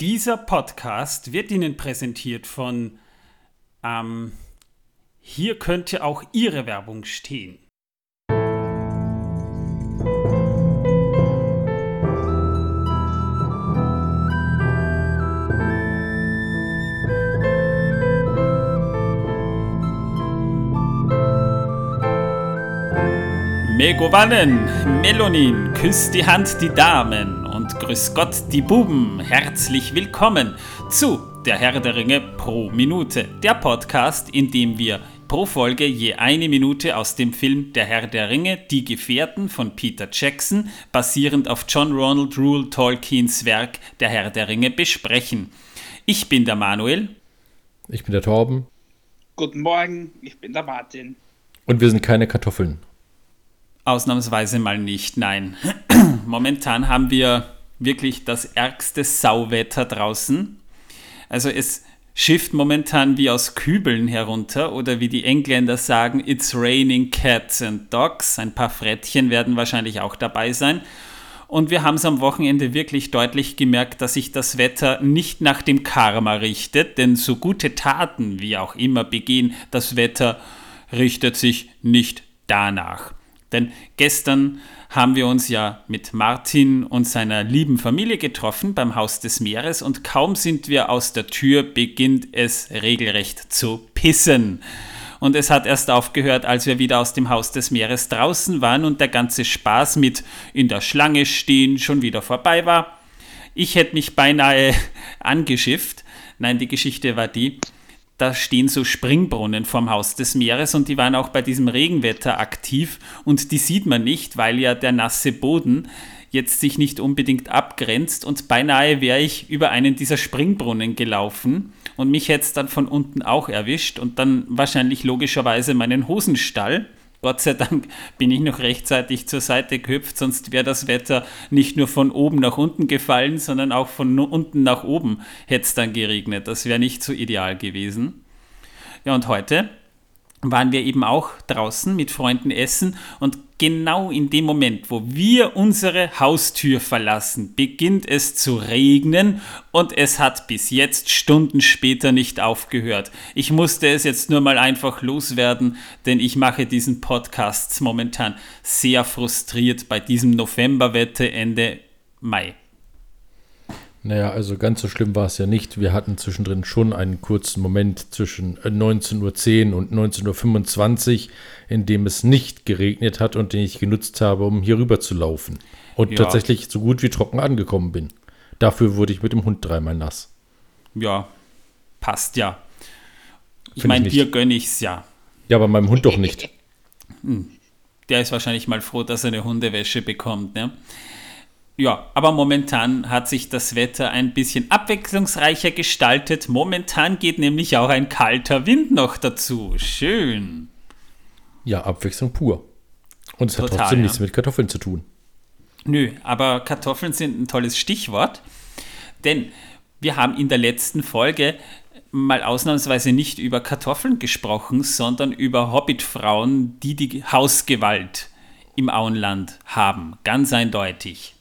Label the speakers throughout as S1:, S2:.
S1: Dieser Podcast wird Ihnen präsentiert von ähm, Hier könnte auch Ihre Werbung stehen. Megovanen, Melonin, küsst die Hand die Damen und grüß Gott die Buben. Herzlich willkommen zu Der Herr der Ringe pro Minute, der Podcast, in dem wir pro Folge je eine Minute aus dem Film Der Herr der Ringe, Die Gefährten von Peter Jackson, basierend auf John Ronald Rule Tolkiens Werk Der Herr der Ringe, besprechen. Ich bin der Manuel.
S2: Ich bin der Torben.
S3: Guten Morgen, ich bin der Martin.
S2: Und wir sind keine Kartoffeln.
S1: Ausnahmsweise mal nicht, nein. Momentan haben wir wirklich das ärgste Sauwetter draußen. Also es schifft momentan wie aus Kübeln herunter oder wie die Engländer sagen, it's raining cats and dogs. Ein paar Frettchen werden wahrscheinlich auch dabei sein. Und wir haben es am Wochenende wirklich deutlich gemerkt, dass sich das Wetter nicht nach dem Karma richtet, denn so gute Taten wie auch immer begehen, das Wetter richtet sich nicht danach. Denn gestern haben wir uns ja mit Martin und seiner lieben Familie getroffen beim Haus des Meeres und kaum sind wir aus der Tür, beginnt es regelrecht zu pissen. Und es hat erst aufgehört, als wir wieder aus dem Haus des Meeres draußen waren und der ganze Spaß mit in der Schlange stehen schon wieder vorbei war. Ich hätte mich beinahe angeschifft. Nein, die Geschichte war die, da stehen so Springbrunnen vorm Haus des Meeres und die waren auch bei diesem Regenwetter aktiv und die sieht man nicht, weil ja der nasse Boden jetzt sich nicht unbedingt abgrenzt und beinahe wäre ich über einen dieser Springbrunnen gelaufen und mich hätte es dann von unten auch erwischt und dann wahrscheinlich logischerweise meinen Hosenstall. Gott sei Dank bin ich noch rechtzeitig zur Seite gehüpft, sonst wäre das Wetter nicht nur von oben nach unten gefallen, sondern auch von unten nach oben hätte es dann geregnet. Das wäre nicht so ideal gewesen. Ja, und heute waren wir eben auch draußen mit Freunden essen und genau in dem Moment, wo wir unsere Haustür verlassen, beginnt es zu regnen und es hat bis jetzt Stunden später nicht aufgehört. Ich musste es jetzt nur mal einfach loswerden, denn ich mache diesen Podcast momentan sehr frustriert bei diesem Novemberwette Ende Mai.
S2: Naja, also ganz so schlimm war es ja nicht. Wir hatten zwischendrin schon einen kurzen Moment zwischen 19.10 Uhr und 19.25 Uhr, in dem es nicht geregnet hat und den ich genutzt habe, um hier rüber zu laufen. Und ja. tatsächlich so gut wie trocken angekommen bin. Dafür wurde ich mit dem Hund dreimal nass.
S1: Ja, passt ja. Ich meine, dir gönne ich es ja.
S2: Ja, aber meinem Hund doch nicht.
S1: Hm. Der ist wahrscheinlich mal froh, dass er eine Hundewäsche bekommt, ne? Ja, aber momentan hat sich das Wetter ein bisschen abwechslungsreicher gestaltet. Momentan geht nämlich auch ein kalter Wind noch dazu. Schön.
S2: Ja, Abwechslung pur. Und es hat trotzdem ja. nichts mit Kartoffeln zu tun.
S1: Nö, aber Kartoffeln sind ein tolles Stichwort. Denn wir haben in der letzten Folge mal ausnahmsweise nicht über Kartoffeln gesprochen, sondern über Hobbitfrauen, die die Hausgewalt im Auenland haben. Ganz eindeutig.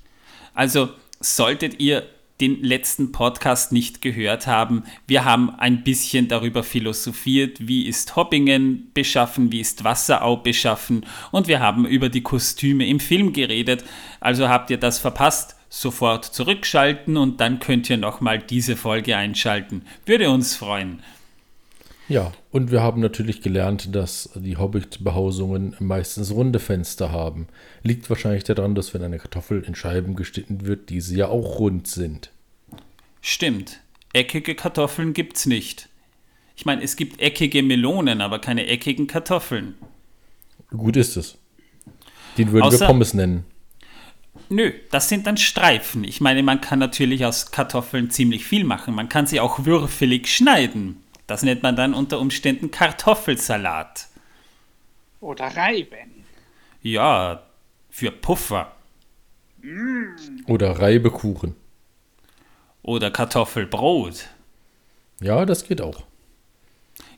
S1: Also solltet ihr den letzten Podcast nicht gehört haben, wir haben ein bisschen darüber philosophiert, wie ist Hoppingen beschaffen, wie ist Wasserau beschaffen und wir haben über die Kostüme im Film geredet. Also habt ihr das verpasst, sofort zurückschalten und dann könnt ihr nochmal diese Folge einschalten. Würde uns freuen.
S2: Ja, und wir haben natürlich gelernt, dass die Hobbit-Behausungen meistens runde Fenster haben. Liegt wahrscheinlich daran, dass wenn eine Kartoffel in Scheiben geschnitten wird, diese ja auch rund sind.
S1: Stimmt. Eckige Kartoffeln gibt's nicht. Ich meine, es gibt eckige Melonen, aber keine eckigen Kartoffeln.
S2: Gut ist es. Den würden Außer, wir Pommes nennen.
S1: Nö, das sind dann Streifen. Ich meine, man kann natürlich aus Kartoffeln ziemlich viel machen. Man kann sie auch würfelig schneiden. Das nennt man dann unter Umständen Kartoffelsalat.
S3: Oder Reiben.
S1: Ja, für Puffer.
S2: Mm. Oder Reibekuchen.
S1: Oder Kartoffelbrot.
S2: Ja, das geht auch.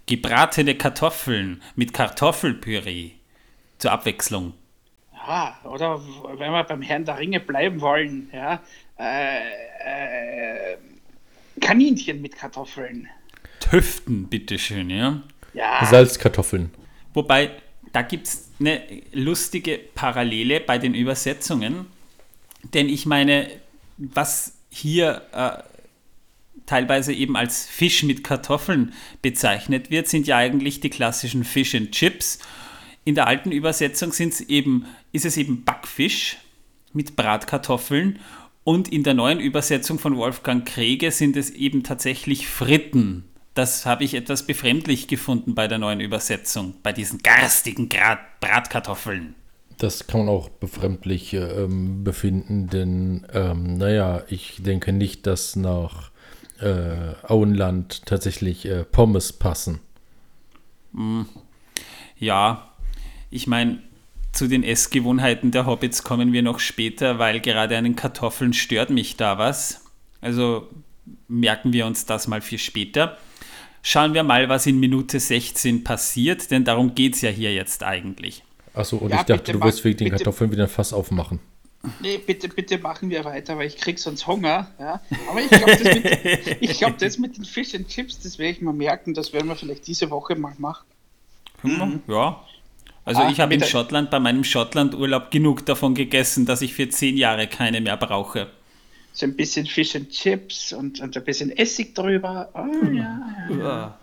S1: Gebratene Kartoffeln mit Kartoffelpüree. Zur Abwechslung.
S3: Ja, oder wenn wir beim Herrn der Ringe bleiben wollen, ja, äh, äh, Kaninchen mit Kartoffeln.
S1: Töften, bitteschön, ja.
S3: Ja,
S2: Salzkartoffeln.
S1: Wobei, da gibt es eine lustige Parallele bei den Übersetzungen. Denn ich meine, was hier äh, teilweise eben als Fisch mit Kartoffeln bezeichnet wird, sind ja eigentlich die klassischen Fish and Chips. In der alten Übersetzung sind's eben, ist es eben Backfisch mit Bratkartoffeln und in der neuen Übersetzung von Wolfgang Krege sind es eben tatsächlich Fritten. Das habe ich etwas befremdlich gefunden bei der neuen Übersetzung, bei diesen garstigen Grat Bratkartoffeln.
S2: Das kann man auch befremdlich ähm, befinden, denn, ähm, naja, ich denke nicht, dass nach äh, Auenland tatsächlich äh, Pommes passen.
S1: Ja, ich meine, zu den Essgewohnheiten der Hobbits kommen wir noch später, weil gerade an den Kartoffeln stört mich da was. Also merken wir uns das mal für später. Schauen wir mal, was in Minute 16 passiert, denn darum geht es ja hier jetzt eigentlich.
S2: Achso, und
S3: Ja,
S2: ich dachte, du
S3: mach-
S2: willst wegen den Kartoffeln wieder ein Fass aufmachen.
S3: nee, bitte, bitte machen wir weiter, weil ich krieg sonst Hunger. Ja. Aber ich glaube, das, mit- ich glaub, das mit den Fish and Chips, das werde ich mal merken, das werden wir vielleicht diese Woche mal machen.
S1: Ja. Also
S3: Ah,
S1: ich habe in. Schottland bei meinem Schottland-Urlaub genug davon gegessen, dass ich für zehn Jahre keine mehr brauche.
S3: So ein bisschen Fish and Chips und, und ein bisschen Essig drüber. Oh, ja, ja.
S1: Ja.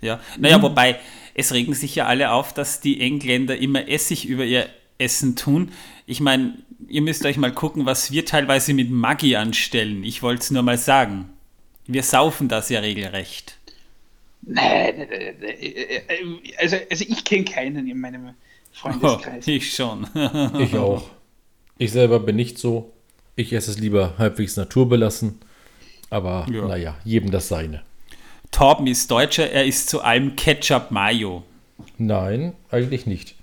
S1: ja. Naja, wobei, es regen sich ja alle auf, dass die Engländer immer Essig über ihr Essen tun. Ich meine, ihr müsst euch mal gucken, was wir teilweise mit Maggi anstellen. Ich wollte es nur mal sagen. Wir saufen das ja regelrecht.
S3: Nee, nee, nee, nee, äh, Also, also ich kenne keinen in meinem
S1: Oh,
S3: Freundeskreis.
S1: ich schon.
S2: Ich auch. Ich selber bin nicht so. Ich esse es lieber halbwegs naturbelassen. Aber
S1: Ja.
S2: naja, jedem das seine.
S1: Torben ist Deutscher, er isst zu allem Ketchup Mayo.
S2: Nein, eigentlich nicht.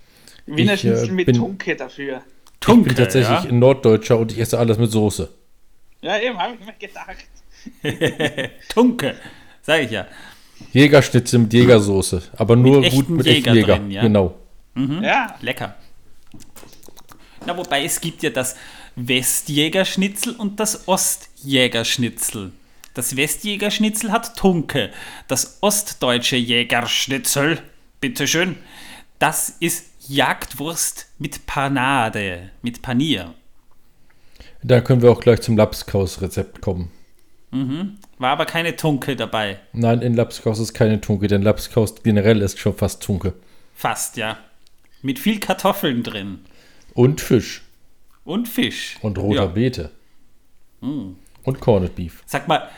S3: Wiener
S2: ich, äh,
S3: Schnitzel mit
S2: bin-
S3: Tunke dafür.
S2: ich bin tatsächlich
S1: ja?
S2: ein Norddeutscher und ich esse alles mit Soße.
S3: Ja, eben, habe ich mir gedacht.
S1: Tunke, sag ich ja.
S2: Jägerschnitzel mit Jägersoße. Aber nur
S1: Mit
S2: gut mit
S1: Jäger
S2: Jäger.
S1: drin, ja.
S2: Genau.
S3: Ja,
S1: Lecker. Na, wobei es gibt ja das Westjägerschnitzel und das Ostjägerschnitzel. Das Westjägerschnitzel hat Tunke. Das ostdeutsche Jägerschnitzel, bitteschön, das ist Jagdwurst mit Panade, mit Panier.
S2: Da können wir auch gleich zum Lapskaus-Rezept kommen.
S1: War aber keine Tunke dabei.
S2: Nein, in Lapskaus ist keine Tunke, denn Lapskaus generell ist schon fast Tunke.
S1: Fast, ja. Mit viel Kartoffeln drin.
S2: Und Fisch.
S1: Und Fisch.
S2: Und roter
S1: Ja.
S2: Beete. Und Corned Beef.
S1: Sag mal,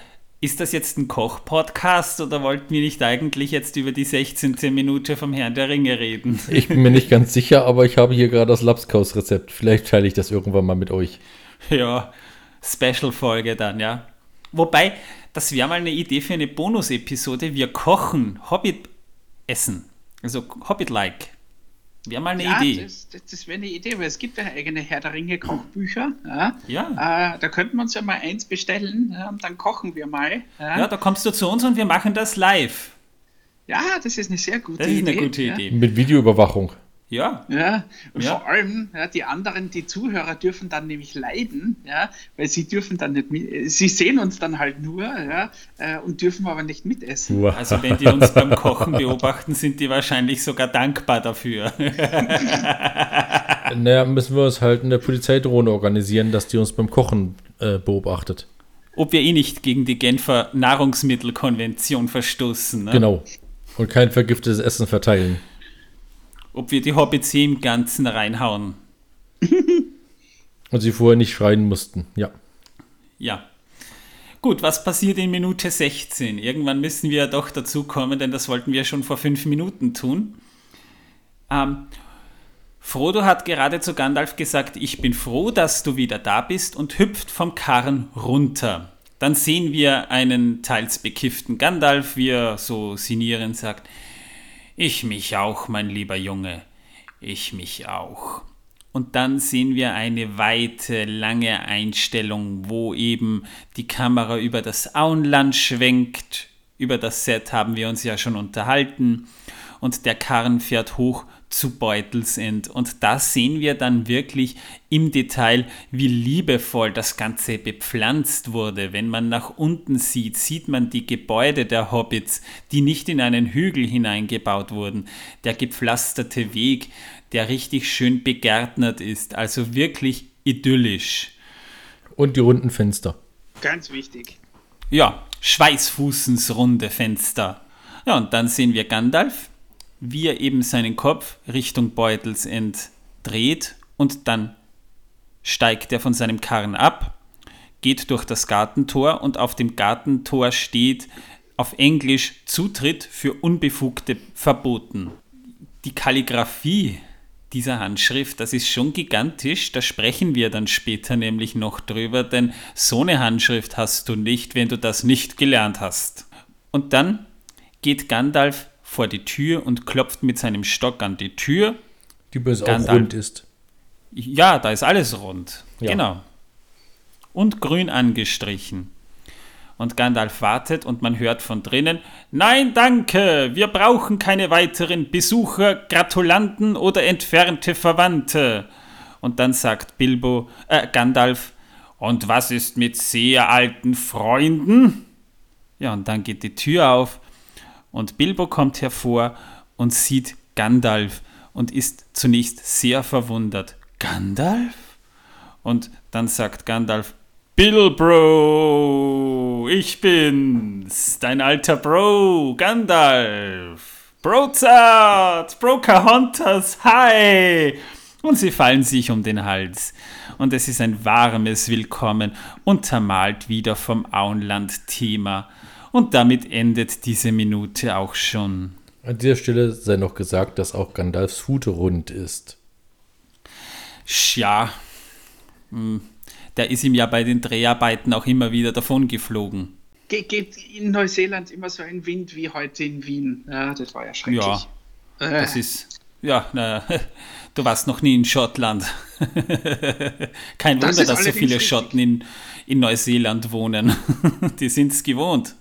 S1: ist das jetzt ein Koch-Podcast oder wollten wir nicht eigentlich jetzt über die 16. Minute vom Herrn der Ringe reden?
S2: Ich bin mir nicht ganz sicher, aber ich habe hier gerade das Lapskaus-Rezept. Vielleicht teile ich das irgendwann mal mit euch.
S1: ja, Special-Folge dann, ja. Wobei, das wäre mal eine Idee für eine Bonus-Episode. Wir kochen Hobbit-Essen. Also Hobbit-like. Wäre mal eine
S3: ja
S1: Idee.
S3: das, das, das wäre eine Idee, weil es gibt ja eigene Herr der Ringe Kochbücher. Ja.
S1: Ja.
S3: Äh, da könnten wir uns ja mal eins bestellen ja, und dann kochen wir mal. Ja,
S1: Ja, da kommst du zu uns und wir machen das live.
S3: Ja, das ist eine sehr gute
S1: Das ist
S3: Idee.
S1: eine gute
S3: ja.
S1: Idee.
S2: Mit Videoüberwachung.
S1: Ja,
S3: Ja, und
S1: Ja.
S3: vor allem, ja, die anderen, die Zuhörer dürfen dann nämlich leiden, ja, weil sie dürfen dann nicht mit, sie sehen uns dann halt nur, ja, äh, und dürfen aber nicht mitessen.
S1: also wenn die uns beim Kochen beobachten, sind die wahrscheinlich sogar dankbar dafür.
S2: Naja, müssen wir uns halt in der Polizeidrohne organisieren, dass die uns beim Kochen äh, beobachtet.
S1: Ob wir eh nicht gegen die Genfer Nahrungsmittelkonvention verstoßen. Ne?
S2: Genau. Und kein vergiftetes Essen verteilen.
S1: Ob wir die Hobbits im Ganzen reinhauen.
S2: Und sie vorher nicht schreien mussten. Ja.
S1: Ja. Gut, was passiert in Minute 16? Irgendwann müssen wir ja doch dazu kommen, denn das wollten wir schon vor fünf Minuten tun. Ähm, Frodo hat gerade zu Gandalf gesagt, ich bin froh, dass du wieder da bist und hüpft vom Karren runter. Dann sehen wir einen teils bekifften Gandalf, wie er so sinnierend sagt, ich mich auch, mein lieber Junge, ich mich auch. Und dann sehen wir eine weite, lange Einstellung, wo eben die Kamera über das Auenland schwenkt. Über das Set haben wir uns ja schon unterhalten. Und der Karren fährt hoch zu Beutelsend. Und da sehen wir dann wirklich im Detail, wie liebevoll das Ganze bepflanzt wurde. Wenn man nach unten sieht, sieht man die Gebäude der Hobbits, die nicht in einen Hügel hineingebaut wurden. Der gepflasterte Weg, der richtig schön begärtnert ist. Also wirklich idyllisch.
S2: Und die runden Fenster.
S3: Ganz wichtig.
S1: Ja, Schweißfußens runde Fenster. Ja, und dann sehen wir Gandalf, wie er eben seinen Kopf Richtung Beutels entdreht und dann steigt er von seinem Karren ab, geht durch das Gartentor und auf dem Gartentor steht auf Englisch Zutritt für Unbefugte verboten. Die Kalligraphie dieser Handschrift, das ist schon gigantisch, da sprechen wir dann später nämlich noch drüber, denn so eine Handschrift hast du nicht, wenn du das nicht gelernt hast. Und dann geht Gandalf vor die Tür und klopft mit seinem Stock an die Tür.
S2: Die übrigens auch rund ist.
S1: Ja, da ist alles rund. Ja. Genau. Und grün angestrichen. Und Gandalf wartet und man hört von drinnen, Nein, danke, wir brauchen keine weiteren Besucher, Gratulanten oder entfernte Verwandte. Und dann sagt Bilbo, äh, Gandalf, und was ist mit sehr alten Freunden? Ja, und dann geht die Tür auf und Bilbo kommt hervor und sieht Gandalf und ist zunächst sehr verwundert. Gandalf? Und dann sagt Gandalf, Bilbo, ich bin's, dein alter Bro, Gandalf. Brozart, Brocahontas, hi! Und sie fallen sich um den Hals. Und es ist ein warmes Willkommen, untermalt wieder vom Auenland-Thema. Und damit endet diese Minute auch schon.
S2: An dieser Stelle sei noch gesagt, dass auch Gandalfs Hut rund ist.
S1: Ja, hm, der ist ihm ja bei den Dreharbeiten auch immer wieder davon geflogen.
S3: Ge geht in Neuseeland immer so ein Wind wie heute in Wien. Ja, das war ja schrecklich. Ja,
S1: äh. das ist, ja, na, du warst noch nie in Schottland. Kein das Wunder, dass so viele Schotten in, in Neuseeland wohnen. Die sind es gewohnt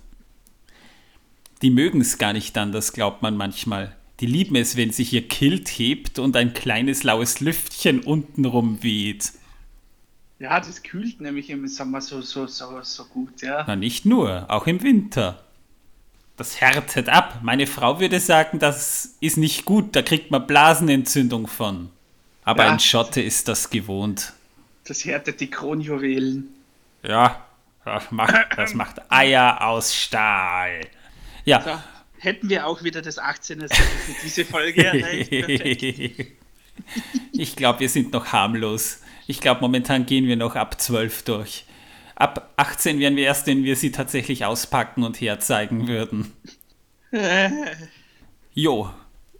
S1: die mögen es gar nicht anders, glaubt man manchmal. Die lieben es, wenn sich ihr Kilt hebt und ein kleines laues Lüftchen untenrum weht.
S3: Ja, das kühlt nämlich im Sommer so, so, so, so gut, ja.
S1: Na, nicht nur, auch im Winter. Das härtet ab. Meine Frau würde sagen, das ist nicht gut, da kriegt man Blasenentzündung von. Aber ja, ein Schotte ist das gewohnt.
S3: Das härtet die Kronjuwelen.
S1: Ja, das macht, das macht Eier aus Stahl. Ja. So,
S3: hätten wir auch wieder das 18er für diese Folge erreicht.
S1: ich glaube, wir sind noch harmlos. Ich glaube, momentan gehen wir noch ab 12 durch. Ab 18 wären wir erst, wenn wir sie tatsächlich auspacken und herzeigen würden. jo,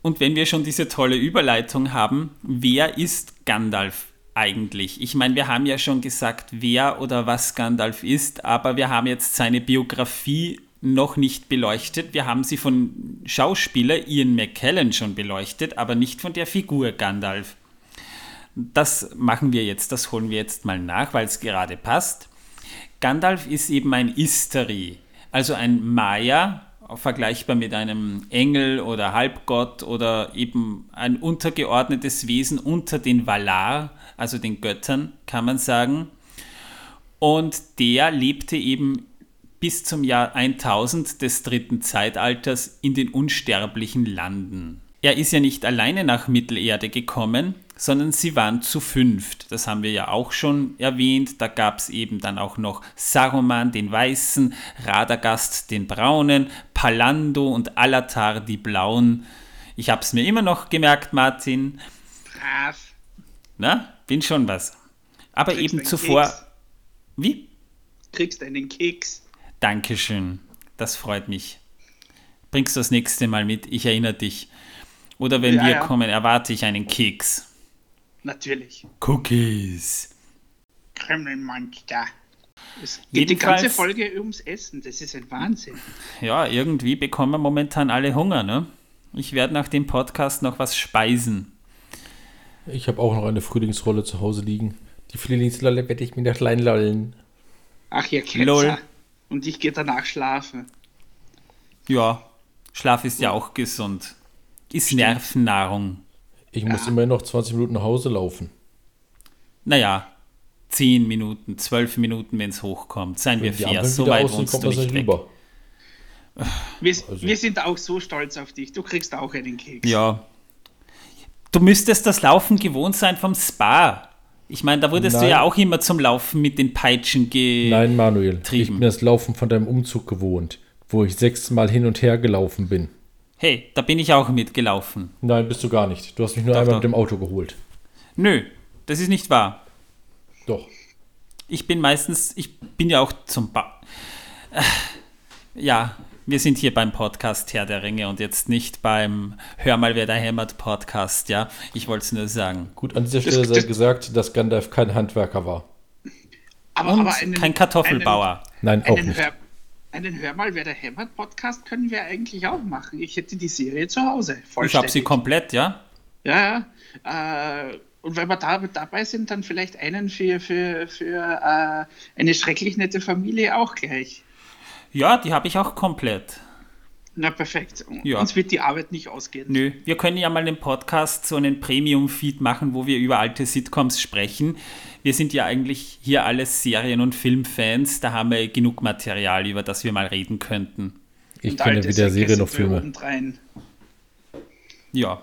S1: und wenn wir schon diese tolle Überleitung haben, wer ist Gandalf eigentlich? Ich meine, wir haben ja schon gesagt, wer oder was Gandalf ist, aber wir haben jetzt seine Biografie noch nicht beleuchtet. Wir haben sie von Schauspieler Ian McKellen schon beleuchtet, aber nicht von der Figur Gandalf. Das machen wir jetzt, das holen wir jetzt mal nach, weil es gerade passt. Gandalf ist eben ein Istari, also ein Maya, vergleichbar mit einem Engel oder Halbgott oder eben ein untergeordnetes Wesen unter den Valar, also den Göttern, kann man sagen. Und der lebte eben bis zum Jahr 1000 des dritten Zeitalters in den unsterblichen Landen. Er ist ja nicht alleine nach Mittelerde gekommen, sondern sie waren zu fünft. Das haben wir ja auch schon erwähnt. Da gab es eben dann auch noch Saruman den Weißen, Radagast den Braunen, Palando und Alatar die Blauen. Ich habe es mir immer noch gemerkt, Martin.
S3: Brav.
S1: Na, bin schon was. Aber Kriegst eben zuvor. Keks. Wie?
S3: Kriegst einen Keks.
S1: Dankeschön, das freut mich. Bringst du das nächste Mal mit, ich erinnere dich. Oder wenn ja, wir ja. kommen, erwarte ich einen Keks.
S3: Natürlich.
S1: Cookies.
S3: Kremlmonster. Es geht die ganze Folge ums Essen, das ist ein Wahnsinn.
S1: Ja, irgendwie bekommen wir momentan alle Hunger, ne? Ich werde nach dem Podcast noch was speisen.
S2: Ich habe auch noch eine Frühlingsrolle zu Hause liegen. Die Frühlingsrolle werde ich mir noch klein lollen.
S3: Ach, ihr Ketzer. Lol. Und ich gehe danach schlafen.
S1: Ja, Schlaf ist ja auch gesund. Ist Nervennahrung.
S2: Ich muss immerhin noch 20 Minuten nach Hause laufen.
S1: Naja, 10 Minuten, 12 Minuten, wenn es hochkommt. Seien wir
S2: Wenn
S1: fair, so weit wohnst
S2: kommt
S1: du nicht weg.
S2: rüber.
S3: Wir,
S2: Also-
S3: wir sind auch so stolz auf dich. Du kriegst auch einen Keks.
S1: Ja. Du müsstest das Laufen gewohnt sein vom Spa. Ich meine, da wurdest du
S2: Nein.
S1: ja auch immer zum Laufen mit den Peitschen ge...
S2: Nein, Manuel, ich bin das Laufen von deinem Umzug gewohnt, wo ich sechsmal hin und her gelaufen bin.
S1: Hey, da bin ich auch mitgelaufen.
S2: Nein, bist du gar nicht. Du hast mich nur
S1: Doch,
S2: einmal
S1: doch.
S2: mit dem Auto geholt.
S1: Nö, das ist nicht wahr.
S2: Doch.
S1: Ich bin meistens, ich bin ja auch zum ba äh, Ja, wir sind hier beim Podcast Herr der Ringe und jetzt nicht beim Hör mal, wer da hämmert Podcast, ja. Ich wollte es nur sagen.
S2: Gut, an dieser
S3: Das-
S2: Stelle sei
S3: das-
S2: gesagt, dass Gandalf kein Handwerker war.
S3: aber,
S1: Und
S3: aber einen,
S1: kein Kartoffelbauer.
S2: Nein,
S3: Einen,
S2: auch
S3: einen,
S2: nicht.
S3: Hör, einen Hör mal, wer der hämmert Podcast können wir eigentlich auch machen. Ich hätte die Serie zu Hause.
S1: Ich habe sie komplett, ja.
S3: Ja, ja. Äh, und wenn wir da dabei sind, dann vielleicht einen für, für, für äh, eine schrecklich nette Familie auch gleich.
S1: Ja, die habe ich auch komplett.
S3: Na perfekt.
S1: Ja.
S3: Uns wird die Arbeit nicht ausgehen.
S1: Nö, wir können ja mal den Podcast so einen Premium-Feed machen, wo wir über alte Sitcoms sprechen. Wir sind ja eigentlich hier alles Serien- und Filmfans, da haben wir genug Material, über das wir mal reden könnten.
S2: Ich
S3: Und
S2: kenne weder Serien noch Filme.
S1: Ja.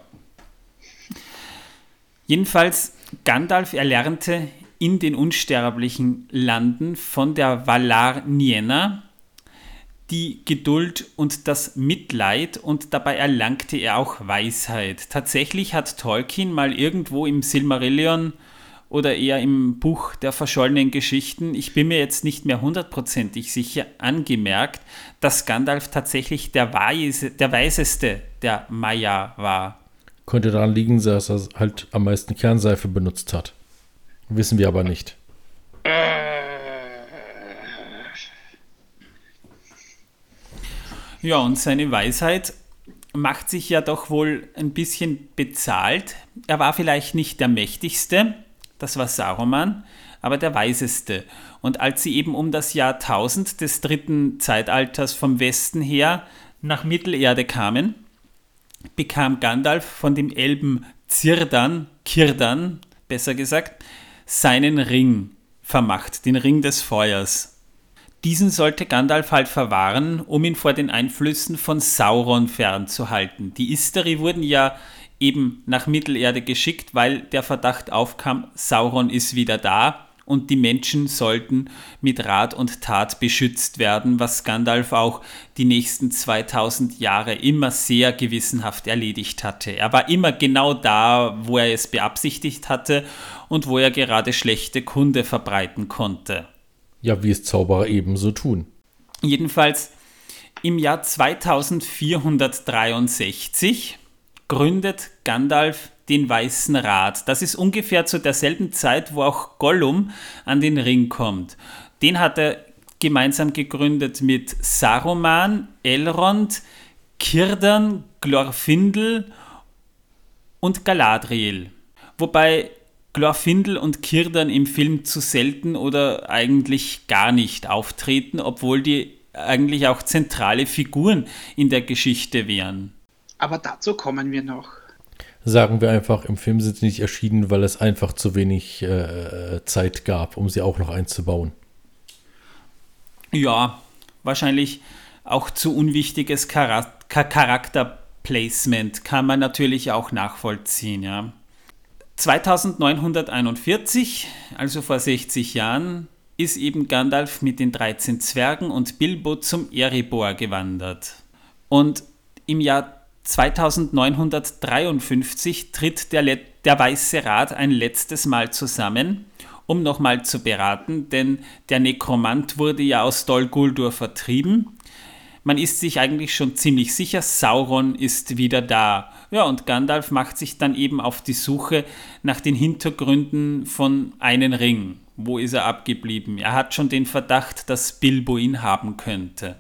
S1: Jedenfalls, Gandalf erlernte in den unsterblichen Landen von der Valar Niena die Geduld und das Mitleid und dabei erlangte er auch Weisheit. Tatsächlich hat Tolkien mal irgendwo im Silmarillion oder eher im Buch der verschollenen Geschichten, ich bin mir jetzt nicht mehr hundertprozentig sicher, angemerkt, dass Gandalf tatsächlich der, Weise, der Weiseste der Maya war.
S2: Könnte daran liegen, dass er halt am meisten Kernseife benutzt hat. Wissen wir aber nicht.
S1: Ja, und seine Weisheit macht sich ja doch wohl ein bisschen bezahlt. Er war vielleicht nicht der mächtigste, das war Saruman, aber der weiseste. Und als sie eben um das Jahr 1000 des dritten Zeitalters vom Westen her nach Mittelerde kamen, bekam Gandalf von dem Elben Zirdan, Kirdan, besser gesagt, seinen Ring vermacht, den Ring des Feuers. Diesen sollte Gandalf halt verwahren, um ihn vor den Einflüssen von Sauron fernzuhalten. Die Istari wurden ja eben nach Mittelerde geschickt, weil der Verdacht aufkam, Sauron ist wieder da und die Menschen sollten mit Rat und Tat beschützt werden, was Gandalf auch die nächsten 2000 Jahre immer sehr gewissenhaft erledigt hatte. Er war immer genau da, wo er es beabsichtigt hatte und wo er gerade schlechte Kunde verbreiten konnte.
S2: Ja, wie es Zauberer ebenso tun.
S1: Jedenfalls im Jahr 2463 gründet Gandalf den Weißen Rat. Das ist ungefähr zu derselben Zeit, wo auch Gollum an den Ring kommt. Den hat er gemeinsam gegründet mit Saruman, Elrond, Círdan, Glorfindel und Galadriel. Wobei Glorfindel und Círdan im Film zu selten oder eigentlich gar nicht auftreten, obwohl die eigentlich auch zentrale Figuren in der Geschichte wären.
S3: Aber dazu kommen wir noch.
S2: Sagen wir einfach, im Film sind sie nicht erschienen, weil es einfach zu wenig äh, Zeit gab, um sie auch noch einzubauen.
S1: Ja, wahrscheinlich auch zu unwichtiges Chara Cha- Charakterplacement kann man natürlich auch nachvollziehen, ja. 2941, also vor 60 Jahren, ist eben Gandalf mit den 13 Zwergen und Bilbo zum Erebor gewandert. Und im Jahr 2953 tritt der, Le der Weiße Rat ein letztes Mal zusammen, um nochmal zu beraten, denn der Nekromant wurde ja aus Dol Guldur vertrieben. Man ist sich eigentlich schon ziemlich sicher, Sauron ist wieder da. Ja, und Gandalf macht sich dann eben auf die Suche nach den Hintergründen von einen Ring. Wo ist er abgeblieben? Er hat schon den Verdacht, dass Bilbo ihn haben könnte.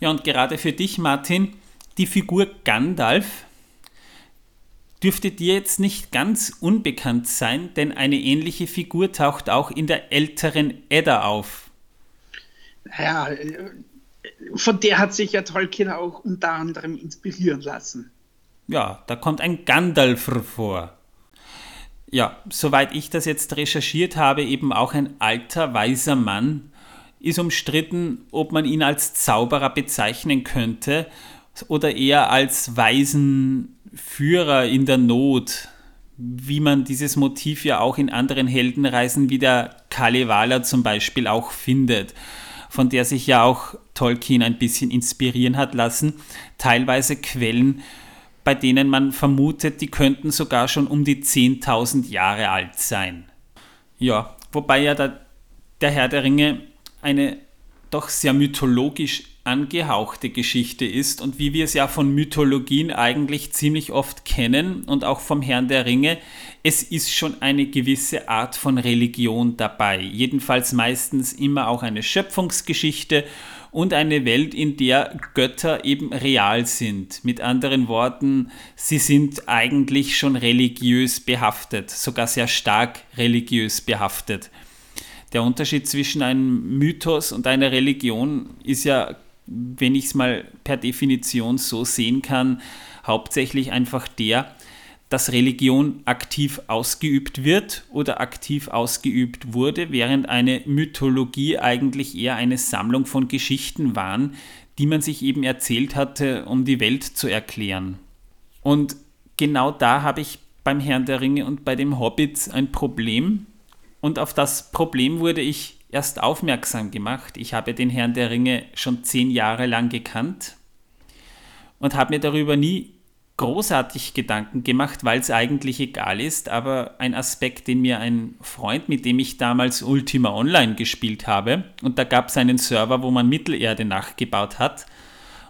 S1: Ja, und gerade für dich, Martin, die Figur Gandalf dürfte dir jetzt nicht ganz unbekannt sein, denn eine ähnliche Figur taucht auch in der älteren Edda auf.
S3: Ja, äh, von der hat sich ja Tolkien auch unter anderem inspirieren lassen.
S1: Ja, da kommt ein Gandalf vor. Ja, soweit ich das jetzt recherchiert habe, eben auch ein alter, weiser Mann, ist umstritten, ob man ihn als Zauberer bezeichnen könnte oder eher als weisen Führer in der Not, wie man dieses Motiv ja auch in anderen Heldenreisen wie der Kalevala zum Beispiel auch findet, von der sich ja auch Tolkien ein bisschen inspirieren hat lassen. Teilweise Quellen, bei denen man vermutet, die könnten sogar schon um die 10.000 Jahre alt sein. Ja, wobei ja der, der Herr der Ringe eine doch sehr mythologisch angehauchte Geschichte ist und wie wir es ja von Mythologien eigentlich ziemlich oft kennen und auch vom Herrn der Ringe, es ist schon eine gewisse Art von Religion dabei. Jedenfalls meistens immer auch eine Schöpfungsgeschichte und eine Welt, in der Götter eben real sind. Mit anderen Worten, sie sind eigentlich schon religiös behaftet, sogar sehr stark religiös behaftet. Der Unterschied zwischen einem Mythos und einer Religion ist ja, wenn ich es mal per Definition so sehen kann, hauptsächlich einfach der, dass Religion aktiv ausgeübt wird oder aktiv ausgeübt wurde, während eine Mythologie eigentlich eher eine Sammlung von Geschichten waren, die man sich eben erzählt hatte, um die Welt zu erklären. Und genau da habe ich beim Herrn der Ringe und bei dem Hobbit ein Problem. Und auf das Problem wurde ich erst aufmerksam gemacht. Ich habe den Herrn der Ringe schon zehn Jahre lang gekannt und habe mir darüber nie großartig Gedanken gemacht, weil es eigentlich egal ist, aber ein Aspekt, den mir ein Freund, mit dem ich damals Ultima Online gespielt habe, und da gab es einen Server, wo man Mittelerde nachgebaut hat,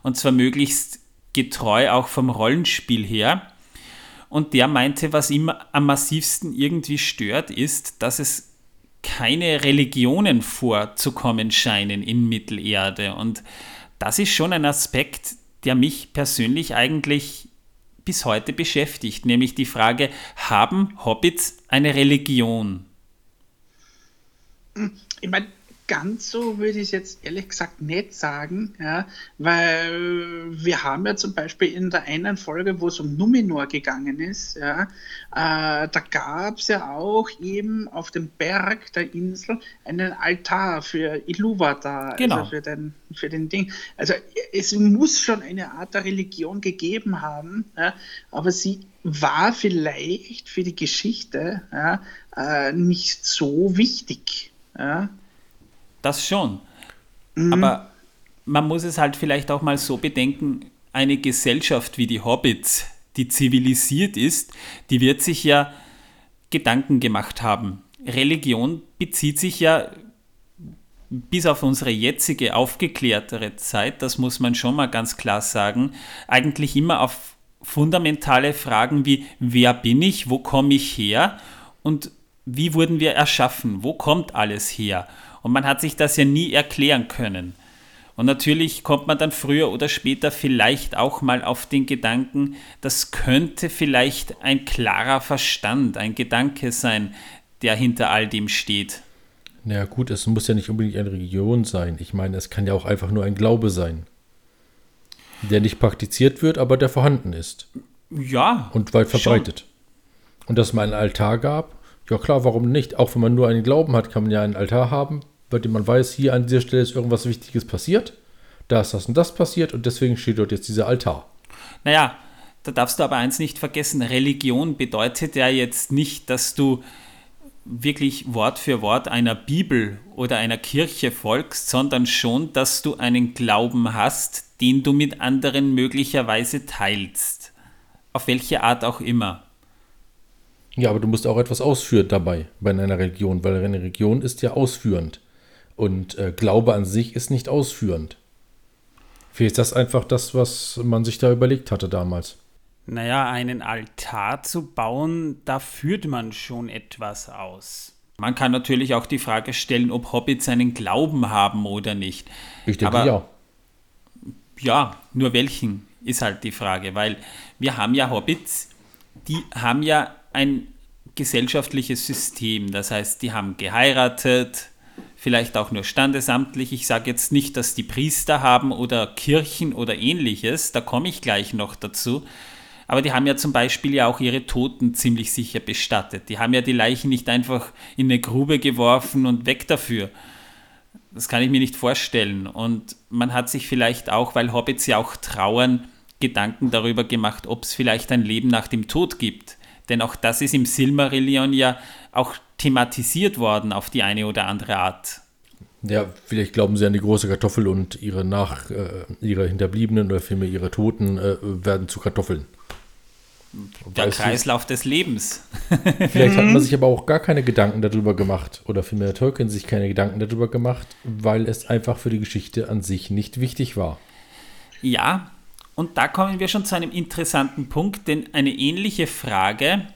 S1: und zwar möglichst getreu auch vom Rollenspiel her. Und der meinte, was ihm am massivsten irgendwie stört, ist, dass es keine Religionen vorzukommen scheinen in Mittelerde. Und das ist schon ein Aspekt, der mich persönlich eigentlich bis heute beschäftigt, nämlich die Frage, haben Hobbits eine Religion?
S3: Ich meine, ganz so würde ich es jetzt ehrlich gesagt nicht sagen, ja, weil wir haben ja zum Beispiel in der einen Folge, wo es um Numenor gegangen ist, ja, äh, da gab es ja auch eben auf dem Berg der Insel einen Altar für Ilúvatar,
S1: genau.
S3: also für den, für den Ding. Also es muss schon eine Art der Religion gegeben haben, ja, aber sie war vielleicht für die Geschichte ja, äh, nicht so wichtig. Ja.
S1: Das schon. Mhm. Aber man muss es halt vielleicht auch mal so bedenken, eine Gesellschaft wie die Hobbits, die zivilisiert ist, die wird sich ja Gedanken gemacht haben. Religion bezieht sich ja bis auf unsere jetzige aufgeklärtere Zeit, das muss man schon mal ganz klar sagen, eigentlich immer auf fundamentale Fragen wie wer bin ich, wo komme ich her und wie wurden wir erschaffen, wo kommt alles her? Und man hat sich das ja nie erklären können. Und natürlich kommt man dann früher oder später vielleicht auch mal auf den Gedanken, das könnte vielleicht ein klarer Verstand, ein Gedanke sein, der hinter all dem steht.
S2: Naja gut, es muss ja nicht unbedingt eine Religion sein. Ich meine, es kann ja auch einfach nur ein Glaube sein, der nicht praktiziert wird, aber der vorhanden ist.
S1: Ja.
S2: Und weit verbreitet. Schon. Und dass mal einen Altar gab, ja klar, warum nicht? Auch wenn man nur einen Glauben hat, kann man ja einen Altar haben, bei dem man weiß, hier an dieser Stelle ist irgendwas Wichtiges passiert, da ist das und das passiert und deswegen steht dort jetzt dieser Altar.
S1: Naja, da darfst du aber eins nicht vergessen, Religion bedeutet ja jetzt nicht, dass du wirklich Wort für Wort einer Bibel oder einer Kirche folgst, sondern schon, dass du einen Glauben hast, den du mit anderen möglicherweise teilst. Auf welche Art auch immer.
S2: Ja, aber du musst auch etwas ausführen dabei bei einer Religion, weil eine Religion ist ja ausführend. Und äh, Glaube an sich ist nicht ausführend. Vielleicht ist das einfach das, was man sich da überlegt hatte damals.
S1: Naja, einen Altar zu bauen, da führt man schon etwas aus. Man kann natürlich auch die Frage stellen, ob Hobbits einen Glauben haben oder nicht.
S2: Ich denke Aber, ja.
S1: Ja, nur welchen ist halt die Frage, weil wir haben ja Hobbits, die haben ja ein gesellschaftliches System. Das heißt, die haben geheiratet, vielleicht auch nur standesamtlich. Ich sage jetzt nicht, dass die Priester haben oder Kirchen oder ähnliches, da komme ich gleich noch dazu. Aber die haben ja zum Beispiel ja auch ihre Toten ziemlich sicher bestattet. Die haben ja die Leichen nicht einfach in eine Grube geworfen und weg dafür. Das kann ich mir nicht vorstellen. Und man hat sich vielleicht auch, weil Hobbits ja auch trauern, Gedanken darüber gemacht, ob es vielleicht ein Leben nach dem Tod gibt. Denn auch das ist im Silmarillion ja auch thematisiert worden auf die eine oder andere Art.
S2: Ja, vielleicht glauben sie an die große Kartoffel und ihre nach äh, ihre Hinterbliebenen oder vielmehr ihre Toten äh, werden zu Kartoffeln.
S1: Der weißt Kreislauf du? des Lebens.
S2: vielleicht hat man sich aber auch gar keine Gedanken darüber gemacht oder vielmehr Tolkien sich keine Gedanken darüber gemacht, weil es einfach für die Geschichte an sich nicht wichtig war.
S1: Ja, und da kommen wir schon zu einem interessanten Punkt, denn eine ähnliche Frage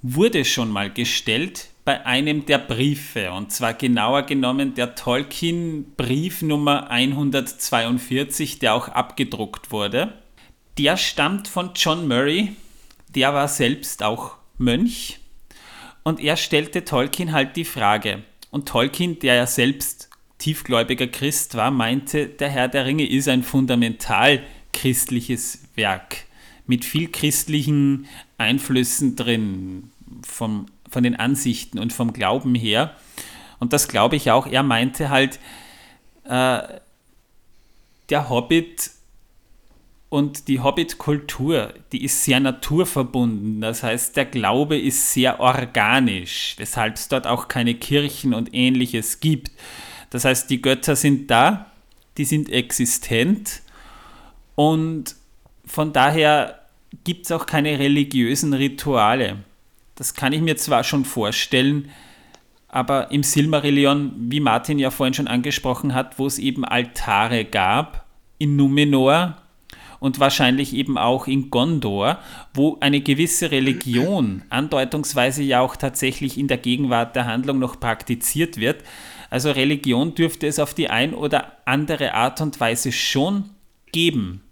S1: wurde schon mal gestellt bei einem der Briefe, und zwar genauer genommen der Tolkien-Brief Nummer 142, der auch abgedruckt wurde. Der stammt von John Murray, der war selbst auch Mönch, und er stellte Tolkien halt die Frage. Und Tolkien, der ja selbst tiefgläubiger Christ war, meinte, der Herr der Ringe ist ein fundamental christliches Werk mit viel christlichen Einflüssen drin, vom von den Ansichten und vom Glauben her. Und das glaube ich auch. Er meinte halt, äh, der Hobbit und die Hobbit-Kultur, die ist sehr naturverbunden. Das heißt, der Glaube ist sehr organisch, weshalb es dort auch keine Kirchen und ähnliches gibt. Das heißt, die Götter sind da, die sind existent und von daher gibt es auch keine religiösen Rituale. Das kann ich mir zwar schon vorstellen, aber im Silmarillion, wie Martin ja vorhin schon angesprochen hat, wo es eben Altare gab, in Numenor und wahrscheinlich eben auch in Gondor, wo eine gewisse Religion andeutungsweise ja auch tatsächlich in der Gegenwart der Handlung noch praktiziert wird. Also Religion dürfte es auf die ein oder andere Art und Weise schon geben.